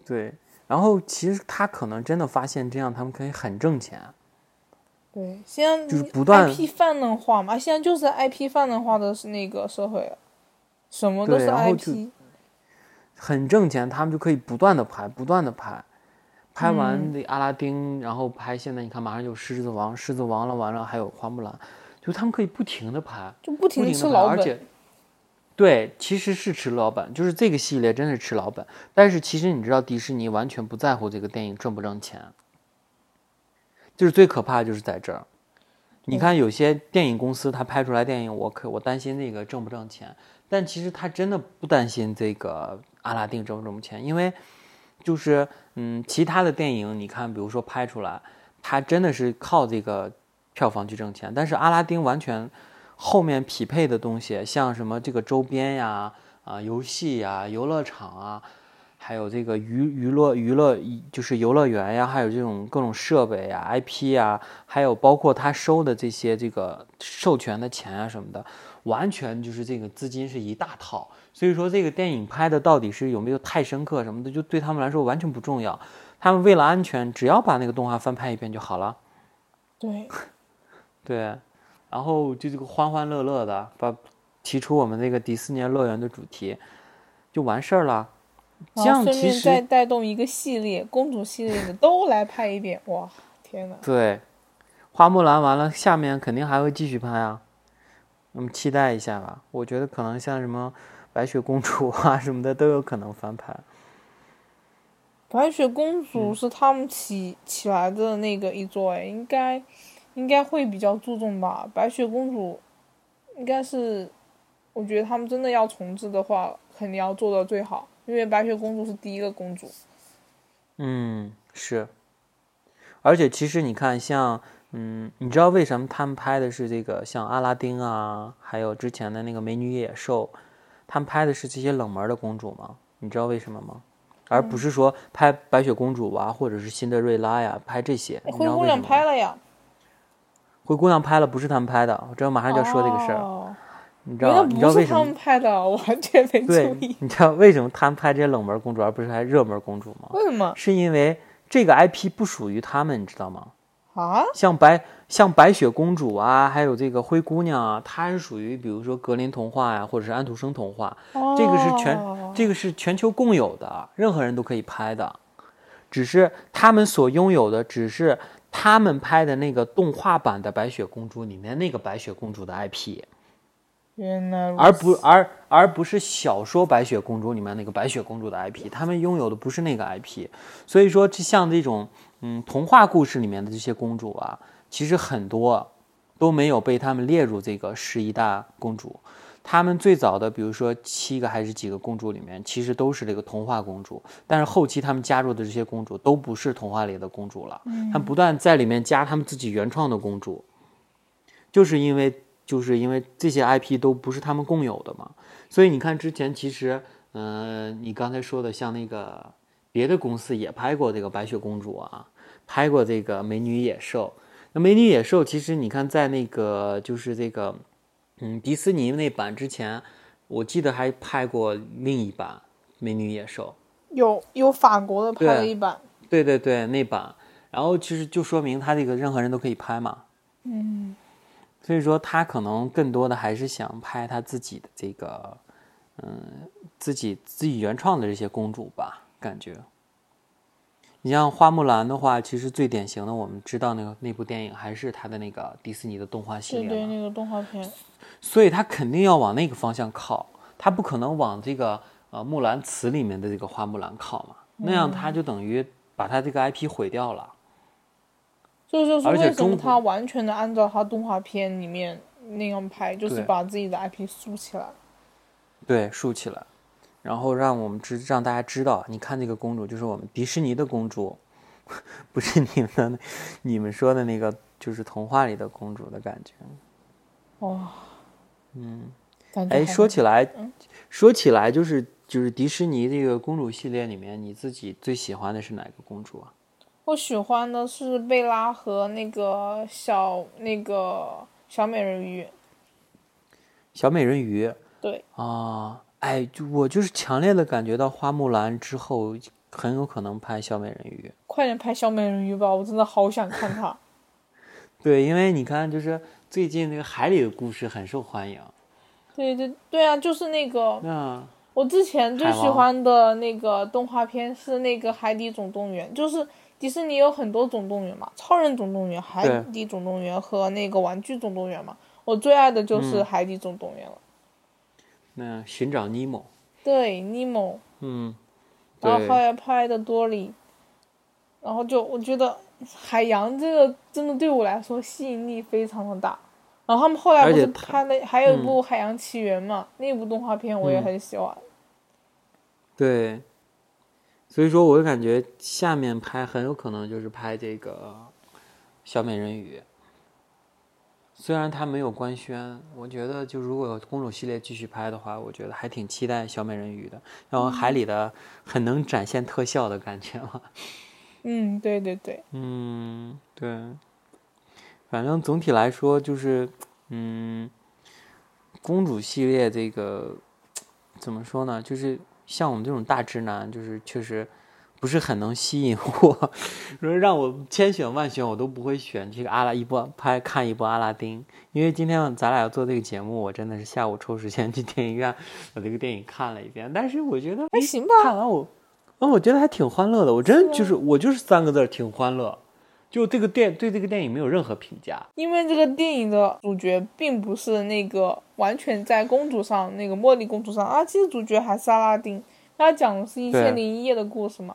对，然后其实他可能真的发现这样，他们可以很挣钱。对，现在就是不断 IP 泛滥化嘛，现在就是 IP 泛滥化的是那个社会，什么都是 IP。很挣钱，他们就可以不断的拍，不断的拍，拍完那阿拉丁，然后拍现在你看马上就狮子王，狮子王了完了还有花木兰。就他们可以不停的拍，就不停的吃老本，而且，对，其实是吃老本，就是这个系列真是吃老本。但是其实你知道，迪士尼完全不在乎这个电影挣不挣钱，就是最可怕的就是在这儿。你看有些电影公司，他拍出来电影，我可我担心那个挣不挣钱，但其实他真的不担心这个阿拉丁挣不挣钱，因为就是嗯，其他的电影你看，比如说拍出来，他真的是靠这个。票房去挣钱，但是阿拉丁完全后面匹配的东西，像什么这个周边呀、啊游戏呀、游乐场啊，还有这个娱娱乐娱乐就是游乐园呀，还有这种各种设备呀、IP 呀，还有包括他收的这些这个授权的钱啊什么的，完全就是这个资金是一大套。所以说这个电影拍的到底是有没有太深刻什么的，就对他们来说完全不重要。他们为了安全，只要把那个动画翻拍一遍就好了。对。对，然后就这个欢欢乐乐的，把提出我们那个迪士尼乐园的主题，就完事儿了。这样其实再带动一个系列，公主系列的都来拍一遍，哇，天呐。对，花木兰完了，下面肯定还会继续拍啊，我们期待一下吧。我觉得可能像什么白雪公主啊 什么的都有可能翻拍。白雪公主是他们起起来的那个一座，哎，应该。应该会比较注重吧，白雪公主，应该是，我觉得他们真的要重置的话，肯定要做到最好，因为白雪公主是第一个公主。嗯，是。而且其实你看，像，嗯，你知道为什么他们拍的是这个像阿拉丁啊，还有之前的那个美女野兽，他们拍的是这些冷门的公主吗？你知道为什么吗？而不是说拍白雪公主啊，或者是辛德瑞拉呀，拍这些。灰姑娘拍了呀。灰姑娘拍了，不是他们拍的，我这马上就要说这个事儿。你知道你知道为什么他们拍的？我完全没注意。你知道为什么他们拍这些冷门公主，而不是拍热门公主吗？为什么？是因为这个 IP 不属于他们，你知道吗？啊？像白像白雪公主啊，还有这个灰姑娘啊，它是属于比如说格林童话呀，或者是安徒生童话，这个是全这个是全球共有的，任何人都可以拍的。只是他们所拥有的，只是他们拍的那个动画版的白雪公主里面那个白雪公主的 IP，而不而而不是小说白雪公主里面那个白雪公主的 IP，他们拥有的不是那个 IP，所以说，像这种嗯童话故事里面的这些公主啊，其实很多都没有被他们列入这个十一大公主。他们最早的，比如说七个还是几个公主里面，其实都是这个童话公主。但是后期他们加入的这些公主都不是童话里的公主了，他们不断在里面加他们自己原创的公主，就是因为就是因为这些 IP 都不是他们共有的嘛。所以你看之前其实，嗯，你刚才说的像那个别的公司也拍过这个白雪公主啊，拍过这个美女野兽。那美女野兽其实你看在那个就是这个。嗯，迪士尼那版之前，我记得还拍过另一版《美女野兽》，有有法国的拍了一版，对对对，那版。然后其实就说明他这个任何人都可以拍嘛，嗯，所以说他可能更多的还是想拍他自己的这个，嗯，自己自己原创的这些公主吧，感觉。你像花木兰的话，其实最典型的，我们知道那个那部电影还是他的那个迪士尼的动画系列，对对，那个动画片。所以他肯定要往那个方向靠，他不可能往这个呃《木兰辞》里面的这个花木兰靠嘛，那样他就等于把他这个 IP 毁掉了。这就是为什么他完全的按照他动画片里面那样拍，就是把自己的 IP 竖起来。对，竖起来，然后让我们知让大家知道，你看那个公主就是我们迪士尼的公主，不是你们的你们说的那个就是童话里的公主的感觉。哇。嗯，哎，说起来，说起来，就是就是迪士尼这个公主系列里面，你自己最喜欢的是哪个公主啊？我喜欢的是贝拉和那个小那个小美人鱼。小美人鱼。对。啊，哎，就我就是强烈的感觉到花木兰之后很有可能拍小美人鱼。快点拍小美人鱼吧，我真的好想看它。对，因为你看，就是。最近那个海里的故事很受欢迎，对对对啊，就是那个，我之前最喜欢的那个动画片是那个《海底总动员》，就是迪士尼有很多总动员嘛，《超人总动员》、《海底总动员》和那个《玩具总动员》嘛，我最爱的就是《海底总动员》了。那寻找尼莫，对尼莫，嗯，然后后来拍的多里，然后就我觉得海洋这个真的对我来说吸引力非常的大。然后他们后来不是拍了，还有一部《海洋奇缘》嘛？那部动画片我也很喜欢。对，所以说我就感觉下面拍很有可能就是拍这个小美人鱼。虽然它没有官宣，我觉得就如果公主系列继续拍的话，我觉得还挺期待小美人鱼的。然后海里的很能展现特效的感觉嘛。嗯，对对对。嗯，对。反正总体来说就是，嗯，公主系列这个怎么说呢？就是像我们这种大直男，就是确实不是很能吸引我。说让我千选万选，我都不会选这个阿拉一波拍看一波阿拉丁。因为今天咱俩要做这个节目，我真的是下午抽时间去电影院把这个电影看了一遍。但是我觉得还行吧。看完我，嗯，我觉得还挺欢乐的。我真就是我就是三个字，挺欢乐。就这个电对这个电影没有任何评价，因为这个电影的主角并不是那个完全在公主上那个茉莉公主上啊，其实主角还是阿拉丁，他讲的是一千零一夜的故事嘛，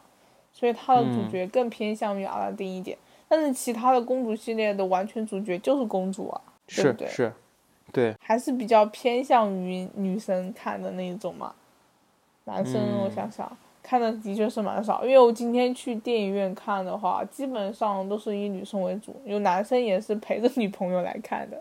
所以他的主角更偏向于阿拉丁一点。但是其他的公主系列的完全主角就是公主啊，对不对？是，对，还是比较偏向于女生看的那一种嘛。男生，我想想。看的的确是蛮少，因为我今天去电影院看的话，基本上都是以女生为主，有男生也是陪着女朋友来看的。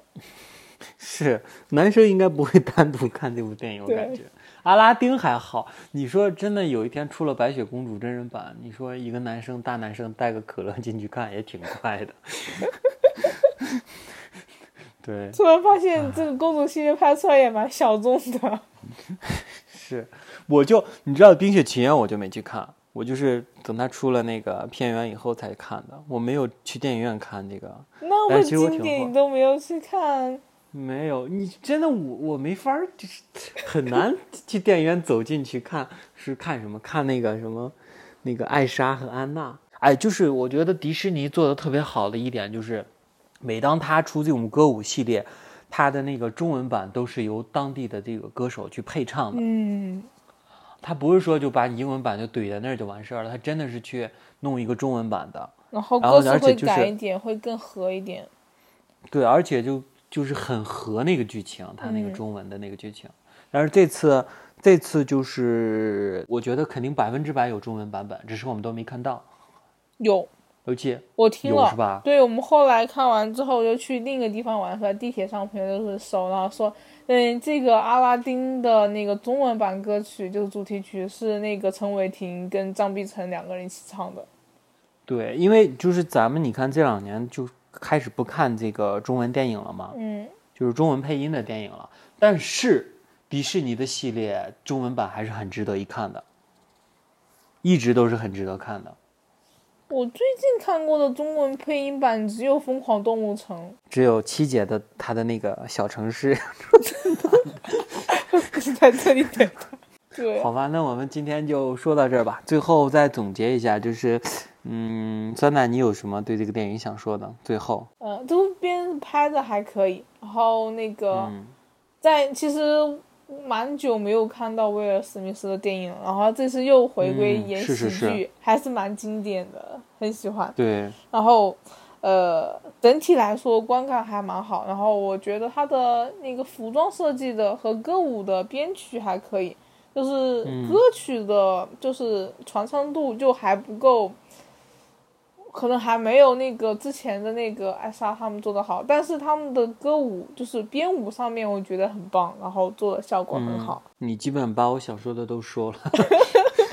是，男生应该不会 单独看这部电影，我感觉。阿拉丁还好，你说真的，有一天出了白雪公主真人版，你说一个男生大男生带个可乐进去看也挺快的。对，突然发现这个公主系列拍出来也蛮小众的。是，我就你知道《冰雪奇缘》，我就没去看，我就是等它出了那个片源以后才看的，我没有去电影院看这个。那么经典你都没有去看？没有，你真的我我没法，就是很难去电影院走进去看，是看什么？看那个什么，那个艾莎和安娜。哎，就是我觉得迪士尼做的特别好的一点就是，每当他出这种歌舞系列，他的那个中文版都是由当地的这个歌手去配唱的。嗯，他不是说就把英文版就怼在那儿就完事儿了，他真的是去弄一个中文版的，然后歌词会改一点，会更合一点。对，而且就就是很合那个剧情，他那个中文的那个剧情。但是这次这次就是我觉得肯定百分之百有中文版本，只是我们都没看到。有，有几我听了，是吧？对，我们后来看完之后，就去另一个地方玩，在地铁上朋友就是搜，然后说，嗯，这个阿拉丁的那个中文版歌曲就是主题曲，是那个陈伟霆跟张碧晨两个人一起唱的。对，因为就是咱们你看这两年就开始不看这个中文电影了吗，嗯，就是中文配音的电影了。但是迪士尼的系列中文版还是很值得一看的，一直都是很值得看的。我最近看过的中文配音版只有《疯狂动物城》，只有七姐的她的那个小城市，在这里等。对，好吧，那我们今天就说到这儿吧。最后再总结一下，就是，嗯，酸奶，你有什么对这个电影想说的？最后，呃，这部片拍的还可以，然后那个，在其实。蛮久没有看到威尔史密斯的电影，然后这次又回归演喜剧，还是蛮经典的，很喜欢。对。然后，呃，整体来说观感还蛮好。然后我觉得他的那个服装设计的和歌舞的编曲还可以，就是歌曲的，就是传唱度就还不够。可能还没有那个之前的那个艾莎他们做的好，但是他们的歌舞就是编舞上面我觉得很棒，然后做的效果很好。你基本把我想说的都说了，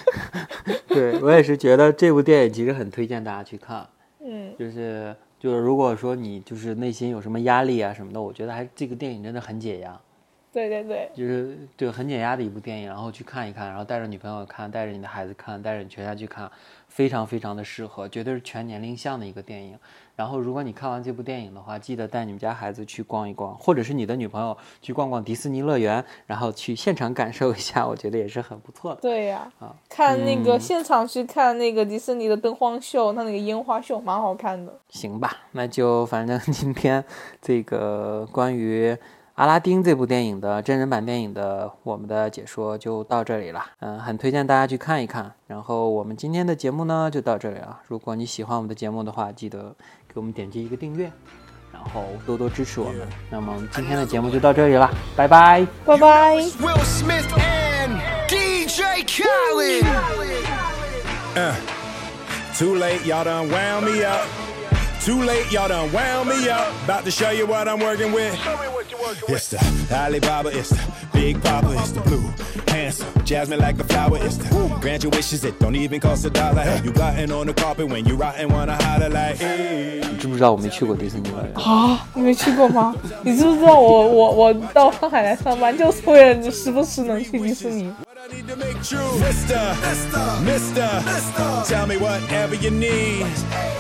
对我也是觉得这部电影其实很推荐大家去看。嗯，就是就是如果说你就是内心有什么压力啊什么的，我觉得还这个电影真的很解压。对对对，就是对很解压的一部电影，然后去看一看，然后带着女朋友看，带着你的孩子看，带着你全家去看。非常非常的适合，绝对是全年龄向的一个电影。然后，如果你看完这部电影的话，记得带你们家孩子去逛一逛，或者是你的女朋友去逛逛迪士尼乐园，然后去现场感受一下，我觉得也是很不错的。对呀，啊，看那个现场去看那个迪士尼的灯光秀，它那个烟花秀蛮好看的。行吧，那就反正今天这个关于。阿拉丁这部电影的真人版电影的我们的解说就到这里了，嗯，很推荐大家去看一看。然后我们今天的节目呢就到这里了。如果你喜欢我们的节目的话，记得给我们点击一个订阅，然后多多支持我们。那么今天的节目就到这里了，拜拜，拜拜。Too late, y'all done wound me up. About to show you what I'm working with. It's the Alibaba, it's the Big Papa, it's the blue, handsome, jasmine like a flower. It's the grant your wishes, it don't even cost a dollar. You gotten on the carpet when you rotten, wanna holler like. 你知不知道我没去过迪士尼乐园啊？你没去过吗？你知不知道我我我到上海来上班就是为了时不时能去迪士尼 ？need to make true. Mister, Mister, Mister, tell me whatever you need.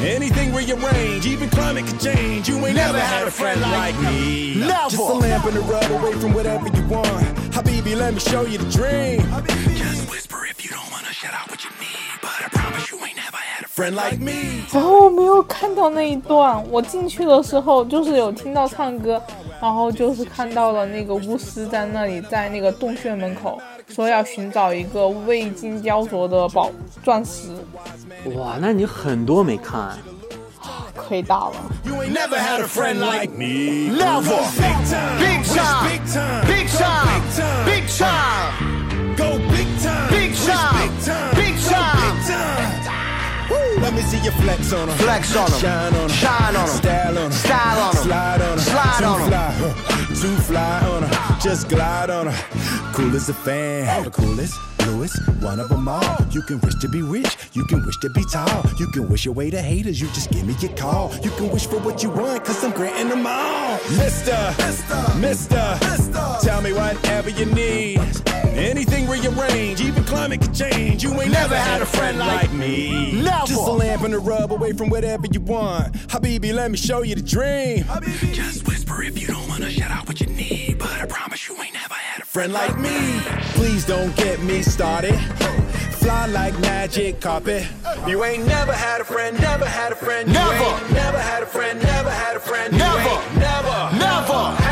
Anything rearrange, even climate can change. You ain't never, never had a friend like me. Never. Just a lamp and a rub away from whatever you want. Habibi, let me show you the dream. Just whisper if you don't wanna shut out what you need. But I promise you ain't never had a friend like me. 然后我没有看到那一段，我进去的时候就是有听到唱歌，然后就是看到了那个巫师在那里，在那个洞穴门口。 说要寻找一个未经雕琢的宝钻石。哇，那你很多没看，亏大了。Let me see you flex on them. Flex on them. Shine on them. Shine on them. Style on them. Style on them. Slide on them. Slide on them. Too fly on her, just glide on her. Cool as a fan, the coolest, bluest, one of them all. You can wish to be rich, you can wish to be tall. You can wish away the haters, you just give me your call. You can wish for what you want, cause I'm granting them all. Mister, Mister, Mister, Mister. tell me whatever you need. Anything rearrange, even climate could change. You ain't never had a friend like me. Never. Just a lamp and a rub away from whatever you want. Habibi, let me show you the dream. Habibi. Just whisper if you don't wanna shout out what you need. But I promise you ain't never had a friend like me. Please don't get me started. Fly like magic carpet. You ain't never had a friend, never had a friend. Never. never had a friend, never had a friend. Never. never, Never.